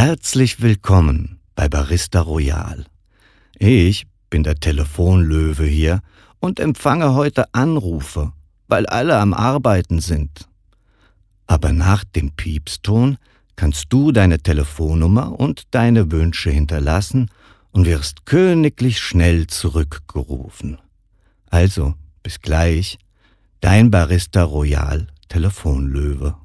Herzlich willkommen bei Barista Royal. Ich bin der Telefonlöwe hier und empfange heute Anrufe, weil alle am Arbeiten sind. Aber nach dem Piepston kannst du deine Telefonnummer und deine Wünsche hinterlassen und wirst königlich schnell zurückgerufen. Also, bis gleich, dein Barista Royal Telefonlöwe.